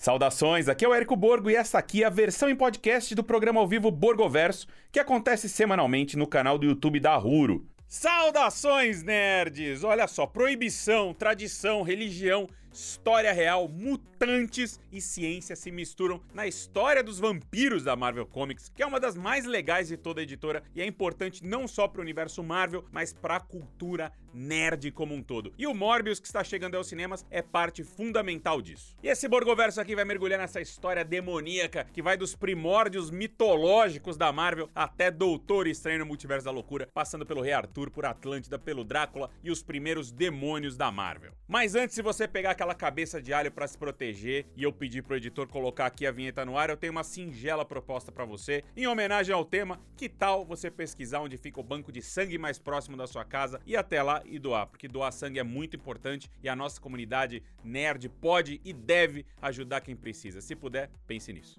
Saudações, aqui é o Érico Borgo e essa aqui é a versão em podcast do programa ao vivo Borgoverso, que acontece semanalmente no canal do YouTube da Ruro. Saudações, nerds! Olha só, proibição, tradição, religião, história real, mutantes e ciência se misturam na história dos vampiros da Marvel Comics, que é uma das mais legais de toda a editora e é importante não só para o universo Marvel, mas para a cultura nerd como um todo. E o Morbius que está chegando aos cinemas é parte fundamental disso. E esse Borgoverso aqui vai mergulhar nessa história demoníaca que vai dos primórdios mitológicos da Marvel até Doutor Estranho no Multiverso da Loucura, passando pelo Rei Arthur, por Atlântida, pelo Drácula e os primeiros demônios da Marvel. Mas antes, se você pegar aquela cabeça de alho para se proteger e eu pedir pro editor colocar aqui a vinheta no ar, eu tenho uma singela proposta para você. Em homenagem ao tema, que tal você pesquisar onde fica o banco de sangue mais próximo da sua casa e até lá e doar, porque doar sangue é muito importante e a nossa comunidade nerd pode e deve ajudar quem precisa. Se puder, pense nisso.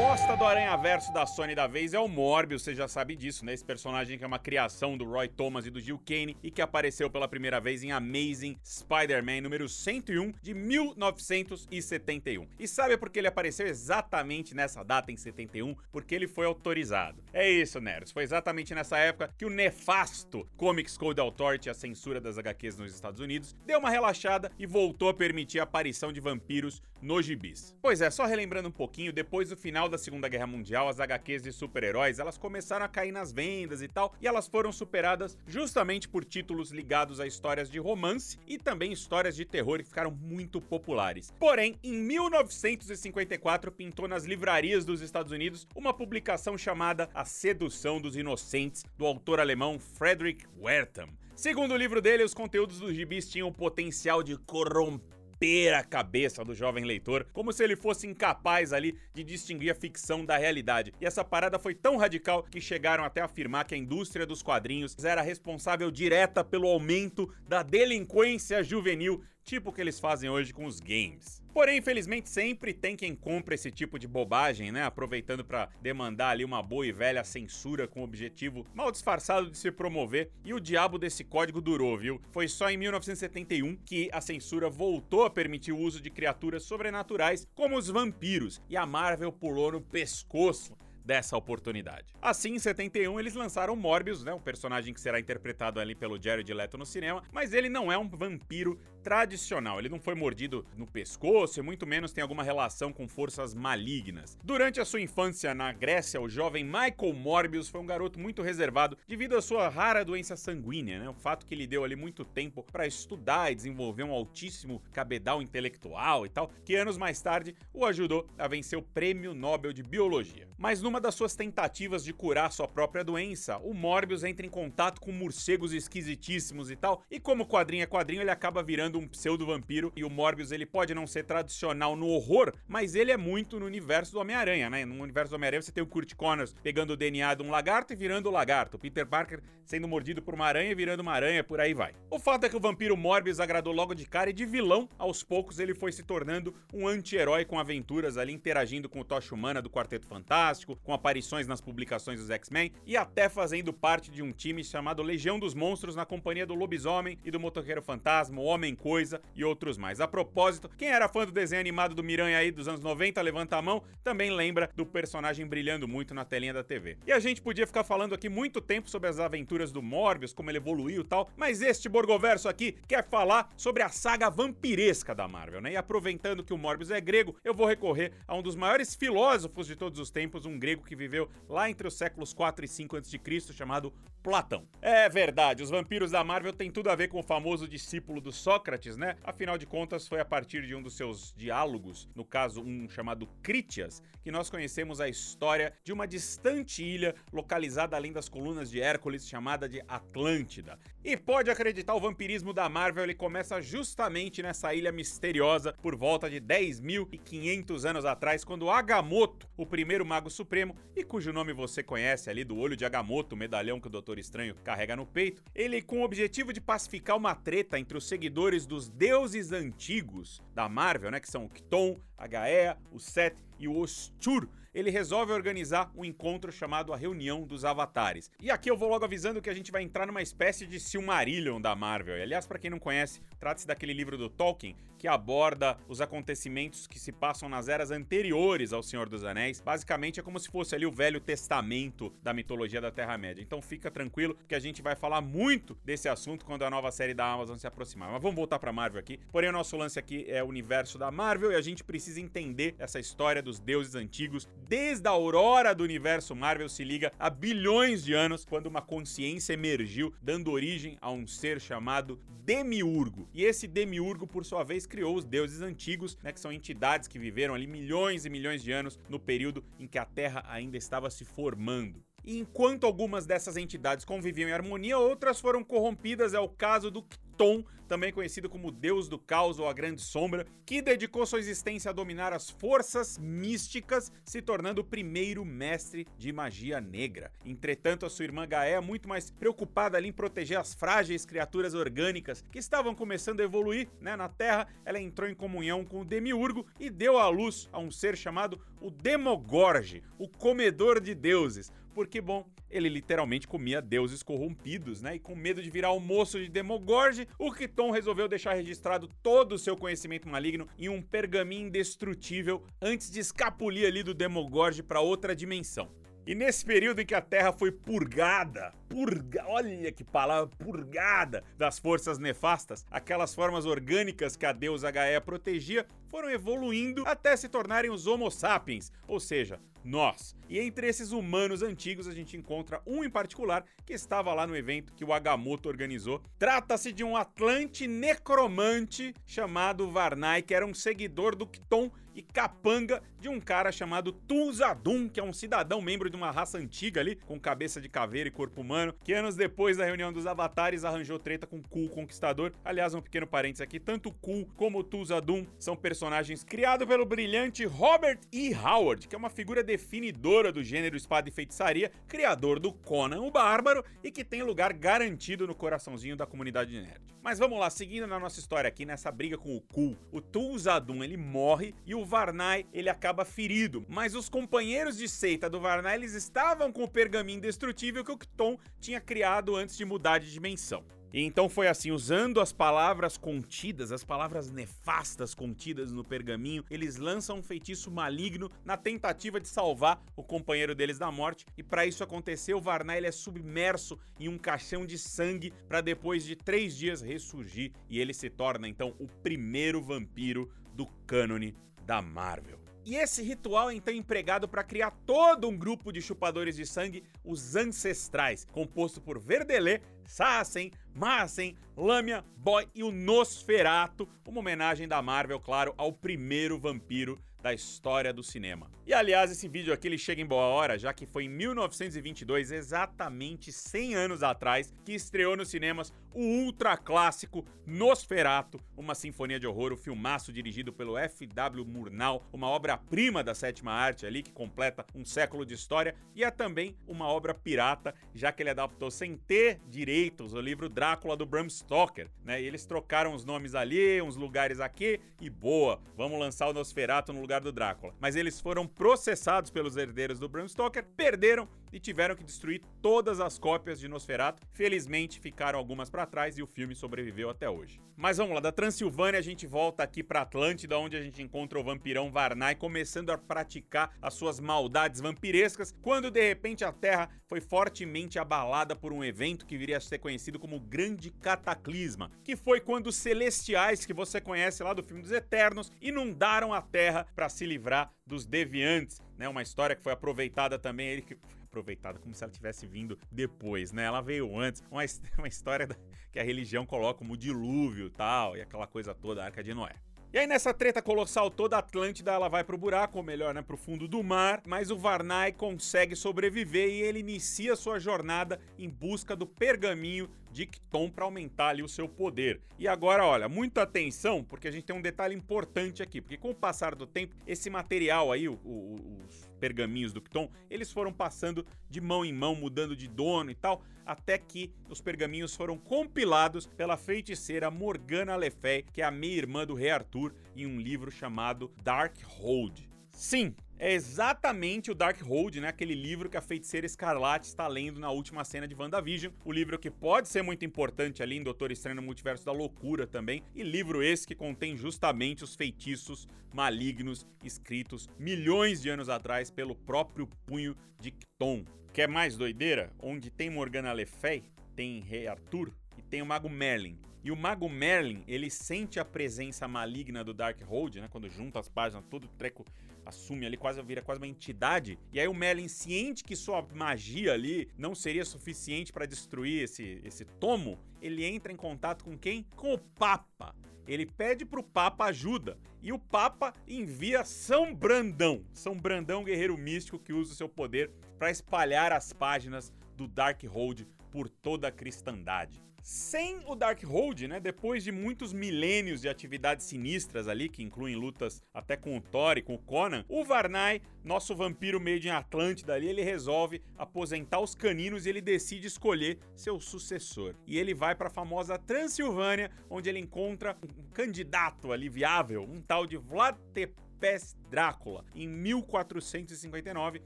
Aposta do Aranha Verso da Sony da vez é o Morbius, você já sabe disso, né? Esse personagem que é uma criação do Roy Thomas e do Gil Kane e que apareceu pela primeira vez em Amazing Spider-Man número 101 de 1971. E sabe por que ele apareceu exatamente nessa data em 71? Porque ele foi autorizado. É isso, nerds. Foi exatamente nessa época que o nefasto Comics Code Authority, a censura das HQs nos Estados Unidos, deu uma relaxada e voltou a permitir a aparição de vampiros nos gibis. Pois é, só relembrando um pouquinho, depois do final da Segunda Guerra Mundial, as HQs de super-heróis, elas começaram a cair nas vendas e tal, e elas foram superadas justamente por títulos ligados a histórias de romance e também histórias de terror que ficaram muito populares. Porém, em 1954 pintou nas livrarias dos Estados Unidos uma publicação chamada A Sedução dos Inocentes, do autor alemão Frederick Wertham. Segundo o livro dele, os conteúdos dos gibis tinham o potencial de corromper romper a cabeça do jovem leitor, como se ele fosse incapaz ali de distinguir a ficção da realidade. E essa parada foi tão radical que chegaram até a afirmar que a indústria dos quadrinhos era responsável direta pelo aumento da delinquência juvenil tipo o que eles fazem hoje com os games. Porém, infelizmente, sempre tem quem compra esse tipo de bobagem, né? Aproveitando para demandar ali uma boa e velha censura com o objetivo mal disfarçado de se promover. E o diabo desse código durou, viu? Foi só em 1971 que a censura voltou a permitir o uso de criaturas sobrenaturais como os vampiros. E a Marvel pulou no pescoço dessa oportunidade. Assim, em 71, eles lançaram Morbius, né, um personagem que será interpretado ali pelo Jared Leto no cinema, mas ele não é um vampiro tradicional. Ele não foi mordido no pescoço e muito menos tem alguma relação com forças malignas. Durante a sua infância na Grécia, o jovem Michael Morbius foi um garoto muito reservado devido à sua rara doença sanguínea, né? O fato que ele deu ali muito tempo para estudar e desenvolver um altíssimo cabedal intelectual e tal, que anos mais tarde o ajudou a vencer o Prêmio Nobel de Biologia. Mas numa das suas tentativas de curar sua própria doença, o Morbius entra em contato com morcegos esquisitíssimos e tal, e como quadrinho é quadrinho, ele acaba virando um pseudo-vampiro e o Morbius ele pode não ser tradicional no horror, mas ele é muito no universo do Homem-Aranha, né? No universo do Homem-Aranha você tem o Kurt Connors pegando o DNA de um lagarto e virando o lagarto, o Peter Parker sendo mordido por uma aranha e virando uma aranha, por aí vai. O fato é que o vampiro Morbius agradou logo de cara e de vilão, aos poucos ele foi se tornando um anti-herói com aventuras ali interagindo com o Tocha Humana do Quarteto Fantástico, com aparições nas publicações dos X-Men e até fazendo parte de um time chamado Legião dos Monstros na companhia do Lobisomem e do Motoqueiro Fantasma, o Homem Coisa e outros mais. A propósito, quem era fã do desenho animado do Miranha aí dos anos 90, levanta a mão, também lembra do personagem brilhando muito na telinha da TV. E a gente podia ficar falando aqui muito tempo sobre as aventuras do Morbius, como ele evoluiu e tal, mas este Borgoverso aqui quer falar sobre a saga vampiresca da Marvel, né? E aproveitando que o Morbius é grego, eu vou recorrer a um dos maiores filósofos de todos os tempos, um grego que viveu lá entre os séculos 4 e 5 a.C., chamado Platão. É verdade, os vampiros da Marvel têm tudo a ver com o famoso discípulo do Sócrates Sócrates, né? Afinal de contas, foi a partir de um dos seus diálogos, no caso um chamado Critias, que nós conhecemos a história de uma distante ilha localizada além das colunas de Hércules, chamada de Atlântida. E pode acreditar, o vampirismo da Marvel ele começa justamente nessa ilha misteriosa por volta de 10.500 anos atrás, quando Agamotto, o primeiro mago supremo, e cujo nome você conhece ali do olho de Agamotto, o medalhão que o Doutor Estranho carrega no peito, ele com o objetivo de pacificar uma treta entre os seguidores dos deuses antigos da Marvel, né, que são o Kton, a Gaea, o Set e o Ostur, ele resolve organizar um encontro chamado a Reunião dos Avatares. E aqui eu vou logo avisando que a gente vai entrar numa espécie de Silmarillion da Marvel. E, aliás, para quem não conhece, trata-se daquele livro do Tolkien que aborda os acontecimentos que se passam nas eras anteriores ao Senhor dos Anéis. Basicamente é como se fosse ali o Velho Testamento da mitologia da Terra-média. Então fica tranquilo que a gente vai falar muito desse assunto quando a nova série da Amazon se aproximar. Mas vamos voltar para Marvel aqui. Porém, o nosso lance aqui é o universo da Marvel e a gente precisa entender essa história dos deuses antigos desde a aurora do universo Marvel se liga há bilhões de anos, quando uma consciência emergiu, dando origem a um ser chamado Demiurgo. E esse Demiurgo, por sua vez, criou os deuses antigos, né, que são entidades que viveram ali milhões e milhões de anos no período em que a Terra ainda estava se formando. E enquanto algumas dessas entidades conviviam em harmonia, outras foram corrompidas. É o caso do Tom, também conhecido como Deus do Caos ou a Grande Sombra, que dedicou sua existência a dominar as forças místicas, se tornando o primeiro mestre de magia negra. Entretanto, a sua irmã Gaia, muito mais preocupada ali em proteger as frágeis criaturas orgânicas que estavam começando a evoluir né, na Terra, ela entrou em comunhão com o Demiurgo e deu à luz a um ser chamado o Demogorge, o comedor de deuses porque, bom, ele literalmente comia deuses corrompidos, né? E com medo de virar almoço de Demogorge, o Kiton resolveu deixar registrado todo o seu conhecimento maligno em um pergaminho indestrutível antes de escapulir ali do Demogorge para outra dimensão. E nesse período em que a Terra foi purgada, purga, olha que palavra, purgada das forças nefastas, aquelas formas orgânicas que a deusa Gaia protegia foram evoluindo até se tornarem os Homo sapiens, ou seja, nós. E entre esses humanos antigos a gente encontra um em particular que estava lá no evento que o Agamotto organizou. Trata-se de um Atlante necromante chamado Varnai, que era um seguidor do Kton e capanga de um cara chamado Tulzadun, que é um cidadão membro de uma raça antiga ali, com cabeça de caveira e corpo humano, que anos depois da reunião dos avatares arranjou treta com Kul Conquistador. Aliás, um pequeno parênteses aqui, tanto Kul como Tulzadun são personagens criados pelo brilhante Robert E. Howard, que é uma figura definidora do gênero espada e feitiçaria, criador do Conan o Bárbaro e que tem lugar garantido no coraçãozinho da comunidade nerd. Mas vamos lá, seguindo na nossa história aqui, nessa briga com o Kul, o Tulzadun ele morre e o Varnai ele acaba ferido, mas os companheiros de seita do Varnai eles estavam com o pergaminho indestrutível que o Kton tinha criado antes de mudar de dimensão. E então foi assim, usando as palavras contidas, as palavras nefastas contidas no pergaminho, eles lançam um feitiço maligno na tentativa de salvar o companheiro deles da morte. E para isso acontecer, o Varnai é submerso em um caixão de sangue para depois de três dias ressurgir e ele se torna então o primeiro vampiro do cânone da Marvel. E esse ritual é então empregado para criar todo um grupo de chupadores de sangue, os Ancestrais, composto por Verdelê, Sassen, Massen, Lâmia, Boy e o Nosferato, uma homenagem da Marvel, claro, ao primeiro vampiro da história do cinema. E aliás, esse vídeo aqui ele chega em boa hora, já que foi em 1922, exatamente 100 anos atrás, que estreou nos cinemas o ultra clássico Nosferato, uma sinfonia de horror, o um filmaço dirigido pelo F.W. Murnau, uma obra-prima da sétima arte ali que completa um século de história e é também uma obra pirata, já que ele adaptou sem ter direitos o livro Drácula do Bram Stoker, né? E eles trocaram os nomes ali, uns lugares aqui e boa, vamos lançar o Nosferato no lugar do Drácula. Mas eles foram processados pelos herdeiros do Bram Stoker, perderam e tiveram que destruir todas as cópias de Nosferatu. Felizmente ficaram algumas para trás e o filme sobreviveu até hoje. Mas vamos lá, da Transilvânia a gente volta aqui para Atlântida, onde a gente encontra o vampirão Varnai começando a praticar as suas maldades vampirescas, quando de repente a Terra foi fortemente abalada por um evento que viria a ser conhecido como Grande Cataclisma, que foi quando os celestiais que você conhece lá do filme dos Eternos inundaram a Terra para se livrar dos deviantes, né? Uma história que foi aproveitada também ele que aproveitada como se ela tivesse vindo depois, né? Ela veio antes, uma, uma história da, que a religião coloca como dilúvio tal, e aquela coisa toda, a Arca de Noé. E aí nessa treta colossal toda, a Atlântida ela vai pro buraco, ou melhor, né, pro fundo do mar, mas o Varnai consegue sobreviver e ele inicia sua jornada em busca do pergaminho de Kton para aumentar ali o seu poder. E agora, olha, muita atenção, porque a gente tem um detalhe importante aqui, porque com o passar do tempo, esse material aí, o, o, os pergaminhos do Kton, eles foram passando de mão em mão, mudando de dono e tal, até que os pergaminhos foram compilados pela feiticeira Morgana Le Fay, que é a meia-irmã do Rei Arthur, em um livro chamado Dark Hold. Sim, é exatamente o Darkhold, né? Aquele livro que a feiticeira Escarlate está lendo na última cena de WandaVision. O livro que pode ser muito importante ali em Doutor Estranho no Multiverso da Loucura também. E livro esse que contém justamente os feitiços malignos escritos milhões de anos atrás pelo próprio punho de Kton. Quer mais doideira? Onde tem Morgana Le Fay, tem Rei Arthur e tem o Mago Merlin. E o Mago Merlin, ele sente a presença maligna do Darkhold, né? Quando junta as páginas, todo treco assume ali, quase vira quase uma entidade. E aí o Merlin, ciente que sua magia ali não seria suficiente para destruir esse, esse tomo, ele entra em contato com quem? Com o Papa. Ele pede pro Papa ajuda. E o Papa envia São Brandão. São Brandão, guerreiro místico que usa o seu poder para espalhar as páginas do Darkhold por toda a cristandade. Sem o Darkhold, né, depois de muitos milênios de atividades sinistras ali, que incluem lutas até com o Thor e com o Conan, o Varnai, nosso vampiro made in Atlântida ali, ele resolve aposentar os caninos e ele decide escolher seu sucessor. E ele vai para a famosa Transilvânia, onde ele encontra um candidato ali viável, um tal de Vlad Tepes Pés Drácula, em 1459,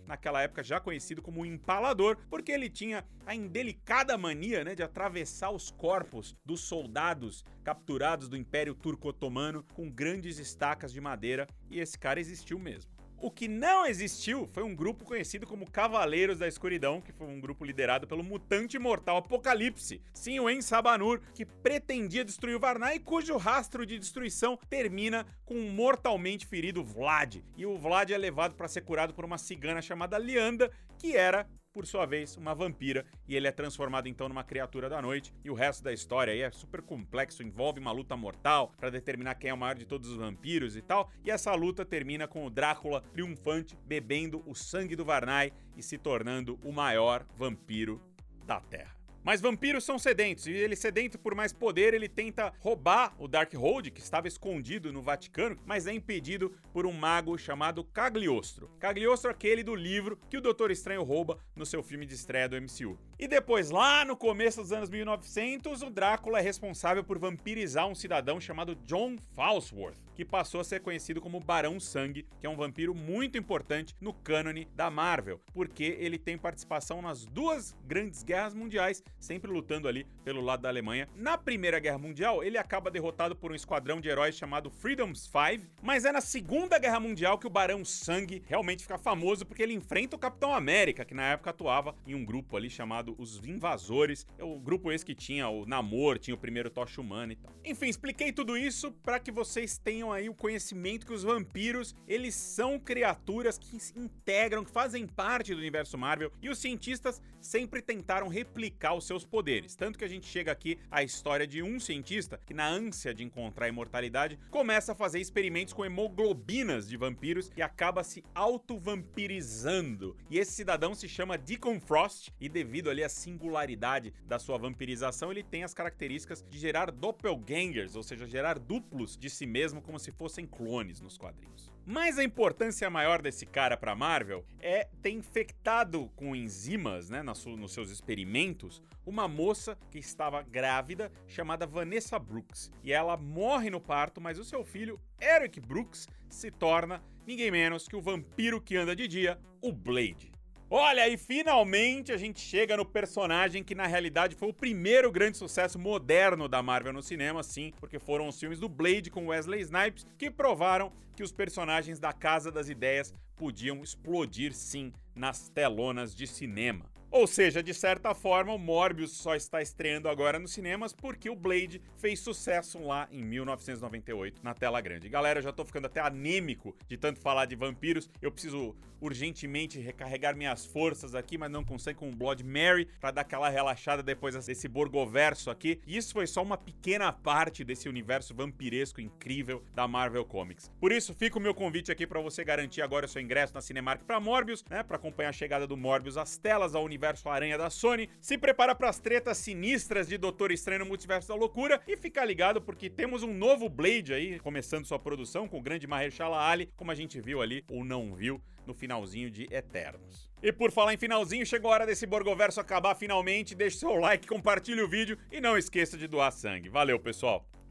naquela época já conhecido como Empalador, porque ele tinha a indelicada mania né, de atravessar os corpos dos soldados capturados do Império Turco-Otomano com grandes estacas de madeira, e esse cara existiu mesmo. O que não existiu foi um grupo conhecido como Cavaleiros da Escuridão, que foi um grupo liderado pelo mutante mortal Apocalipse, sim, o Ensabanur, que pretendia destruir o Varnai e cujo rastro de destruição termina com um mortalmente ferido Vlad. E o Vlad é levado para ser curado por uma cigana chamada Lianda, que era por sua vez, uma vampira, e ele é transformado então numa criatura da noite. E o resto da história aí é super complexo, envolve uma luta mortal para determinar quem é o maior de todos os vampiros e tal. E essa luta termina com o Drácula triunfante bebendo o sangue do Varnai e se tornando o maior vampiro da Terra. Mas vampiros são sedentos, e ele sedento por mais poder, ele tenta roubar o Darkhold, que estava escondido no Vaticano, mas é impedido por um mago chamado Cagliostro. Cagliostro é aquele do livro que o Doutor Estranho rouba no seu filme de estreia do MCU. E depois, lá no começo dos anos 1900, o Drácula é responsável por vampirizar um cidadão chamado John Falsworth, que passou a ser conhecido como Barão Sangue, que é um vampiro muito importante no cânone da Marvel, porque ele tem participação nas duas grandes guerras mundiais sempre lutando ali pelo lado da Alemanha. Na Primeira Guerra Mundial, ele acaba derrotado por um esquadrão de heróis chamado Freedom's Five, mas é na Segunda Guerra Mundial que o Barão Sangue realmente fica famoso porque ele enfrenta o Capitão América, que na época atuava em um grupo ali chamado os Invasores. É o grupo esse que tinha o Namor, tinha o primeiro Tocha Humana e tal. Enfim, expliquei tudo isso para que vocês tenham aí o conhecimento que os vampiros, eles são criaturas que se integram, que fazem parte do universo Marvel e os cientistas sempre tentaram replicar os seus poderes. Tanto que a gente chega aqui à história de um cientista que, na ânsia de encontrar a imortalidade, começa a fazer experimentos com hemoglobinas de vampiros e acaba se auto-vampirizando. E esse cidadão se chama Deacon Frost e, devido ali à singularidade da sua vampirização, ele tem as características de gerar doppelgangers, ou seja, gerar duplos de si mesmo como se fossem clones nos quadrinhos. Mas a importância maior desse cara para Marvel é ter infectado com enzimas, né, nos seus experimentos, uma moça que estava grávida chamada Vanessa Brooks. E ela morre no parto, mas o seu filho, Eric Brooks, se torna ninguém menos que o vampiro que anda de dia, o Blade. Olha, e finalmente a gente chega no personagem que na realidade foi o primeiro grande sucesso moderno da Marvel no cinema, sim, porque foram os filmes do Blade com Wesley Snipes que provaram que os personagens da Casa das Ideias podiam explodir sim nas telonas de cinema. Ou seja, de certa forma, o Morbius só está estreando agora nos cinemas porque o Blade fez sucesso lá em 1998 na tela grande. Galera, já tô ficando até anêmico de tanto falar de vampiros. Eu preciso urgentemente recarregar minhas forças aqui, mas não consigo com o Blood Mary para dar aquela relaxada depois desse borgoverso aqui. E isso foi só uma pequena parte desse universo vampiresco incrível da Marvel Comics. Por isso, fica o meu convite aqui para você garantir agora o seu ingresso na Cinemark para Morbius, né, para acompanhar a chegada do Morbius às telas ao universo universo Aranha da Sony, se prepara para as tretas sinistras de Doutor Estranho no Multiverso da Loucura e fica ligado porque temos um novo Blade aí começando sua produção com o grande Mahershala Ali, como a gente viu ali ou não viu no finalzinho de Eternos. E por falar em finalzinho, chegou a hora desse Borgoverso acabar finalmente. Deixe seu like, compartilhe o vídeo e não esqueça de doar sangue. Valeu, pessoal!